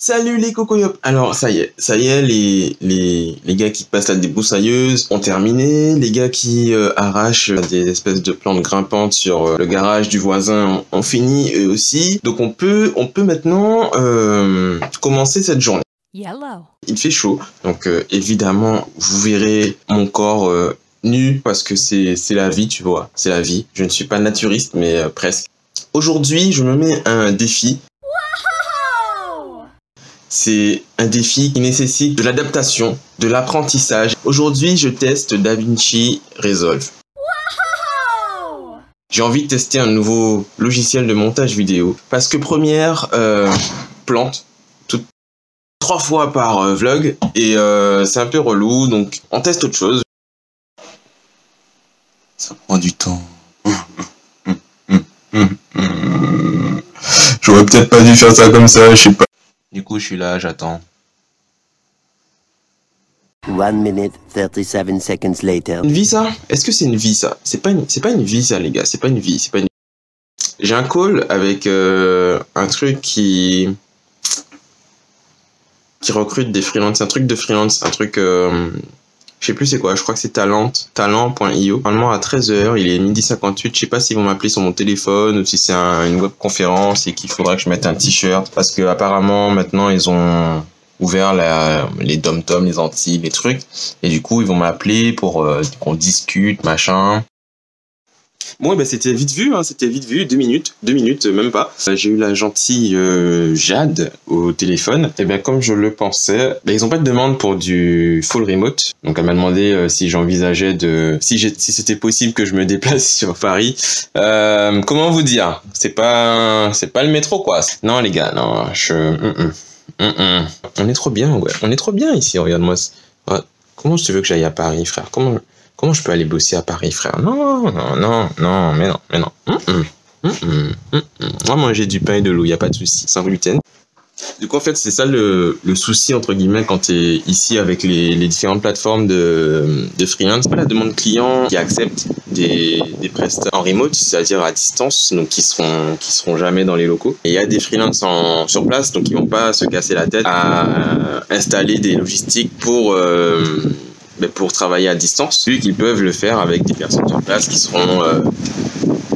Salut les cocoyops Alors ça y est, ça y est, les, les, les gars qui passent la débroussailleuse ont terminé, les gars qui euh, arrachent des espèces de plantes grimpantes sur euh, le garage du voisin ont, fini eux aussi. Donc on peut, on peut maintenant euh, commencer cette journée. Yellow. Il fait chaud, donc euh, évidemment vous verrez mon corps euh, nu parce que c'est c'est la vie, tu vois, c'est la vie. Je ne suis pas naturiste mais euh, presque. Aujourd'hui, je me mets un défi c'est un défi qui nécessite de l'adaptation, de l'apprentissage. Aujourd'hui, je teste DaVinci Resolve. J'ai envie de tester un nouveau logiciel de montage vidéo parce que première euh, plante tout, trois fois par euh, vlog et euh, c'est un peu relou donc on teste autre chose. Ça prend du temps. J'aurais peut-être pas dû faire ça comme ça, je sais pas. Du coup, je suis là, j'attends. One minute, 37 seconds later. Une vie ça? Est-ce que c'est une vie ça? C'est pas une, c'est pas une vie ça les gars. C'est pas une vie. C'est pas une. J'ai un call avec euh, un truc qui qui recrute des freelances. Un truc de freelance, un truc. euh, je sais plus c'est quoi. Je crois que c'est Talent, talent.io. Normalement à 13h, il est midi 58. Je sais pas s'ils vont m'appeler sur mon téléphone ou si c'est un- une webconférence et qu'il faudra que je mette un t-shirt parce que apparemment maintenant ils ont ouvert les dom-toms, les Antilles, les trucs. Et du coup, ils vont m'appeler pour euh, qu'on discute, machin. Bon, ben c'était vite vu, hein, c'était vite vu, deux minutes, deux minutes, euh, même pas. Euh, J'ai eu la gentille euh, Jade au téléphone. Et bien, comme je le pensais, ben, ils ont pas de demande pour du full remote. Donc, elle m'a demandé si j'envisageais de, si si c'était possible que je me déplace sur Paris. Comment vous dire? C'est pas, c'est pas le métro, quoi. Non, les gars, non, je, hum. Hum, hum. On est trop bien, ouais. On est trop bien ici, regarde-moi. Comment tu veux que j'aille à Paris, frère? Comment, comment je peux aller bosser à Paris, frère? Non, non, non, non, mais non, mais non. Hum, hum. Hum, hum, hum, hum. Moi, manger du pain et de l'eau, y a pas de souci, sans gluten. Du coup, en fait, c'est ça le, le souci, entre guillemets, quand tu es ici avec les, les différentes plateformes de, de freelance. Pas la demande client qui accepte des, des prestats en remote, c'est-à-dire à distance, donc qui seront, qui seront jamais dans les locaux. Et il y a des freelances en, sur place, donc ils vont pas se casser la tête à installer des logistiques pour, euh, pour travailler à distance, vu qu'ils peuvent le faire avec des personnes sur place qui seront euh,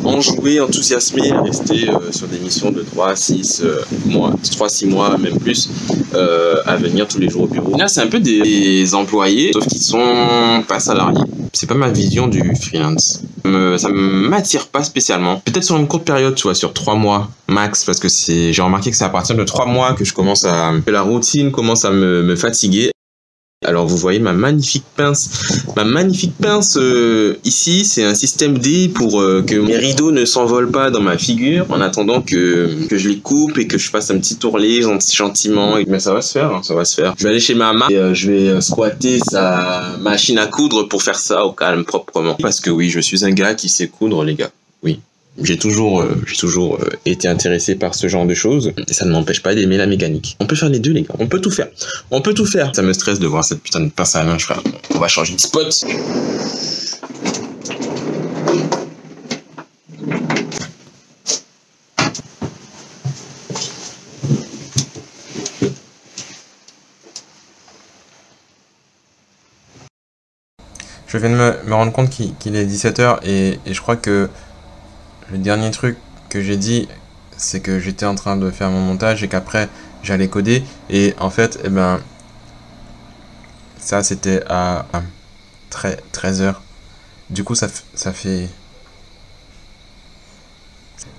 enjouées, enthousiasmées à rester euh, sur des missions de 3 6 euh, mois, 3 6 mois même plus euh, à venir tous les jours au bureau. Là, c'est un peu des employés sauf qu'ils sont pas salariés. C'est pas ma vision du freelance. Me- ça m'attire pas spécialement. Peut-être sur une courte période, tu vois, sur 3 mois max parce que j'ai remarqué que c'est à partir de 3 mois que je commence à que la routine commence à me, me fatiguer alors vous voyez ma magnifique pince, ma magnifique pince euh, ici, c'est un système D pour euh, que mes rideaux ne s'envolent pas dans ma figure en attendant que, que je les coupe et que je fasse un petit tourlé gent- gentiment. Mais ça va se faire, hein, ça va se faire. Je vais aller chez ma maman et euh, je vais euh, squatter sa machine à coudre pour faire ça au calme proprement. Parce que oui, je suis un gars qui sait coudre les gars. Oui. J'ai toujours, euh, toujours euh, été intéressé par ce genre de choses et ça ne m'empêche pas d'aimer la mécanique. On peut faire les deux, les gars. On peut tout faire. On peut tout faire. Ça me stresse de voir cette putain de pince à linge, frère. On va changer de spot. Je viens de me, rendre compte qu'il est 17h et, et je crois que le dernier truc que j'ai dit, c'est que j'étais en train de faire mon montage et qu'après j'allais coder. Et en fait, eh ben, ça c'était à, à 13h. Du coup, ça, ça fait.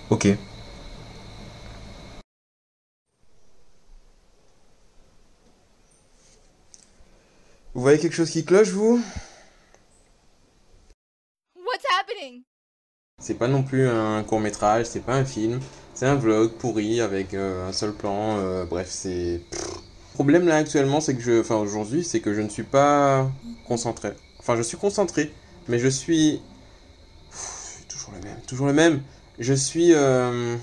Ok. Vous voyez quelque chose qui cloche, vous? C'est pas non plus un court métrage, c'est pas un film, c'est un vlog pourri avec euh, un seul plan. euh, bref, c'est. Le problème là actuellement, c'est que je. Enfin, aujourd'hui, c'est que je ne suis pas concentré. Enfin, je suis concentré, mais je suis. Pff, toujours le même, toujours le même. Je suis. euh,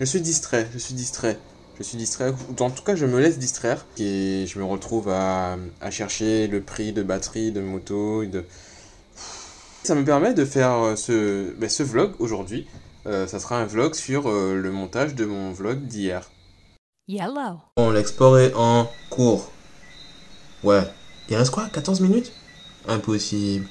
Je suis distrait, je suis distrait. Je suis distrait, en tout cas je me laisse distraire et je me retrouve à, chercher le prix de batterie de moto, de, ça me permet de faire euh, ce, ben, ce vlog aujourd'hui. Euh, ça sera un vlog sur euh, le montage de mon vlog d'hier. Yellow. Bon, l'export est en cours. Ouais. Il reste quoi? 14 minutes? Impossible.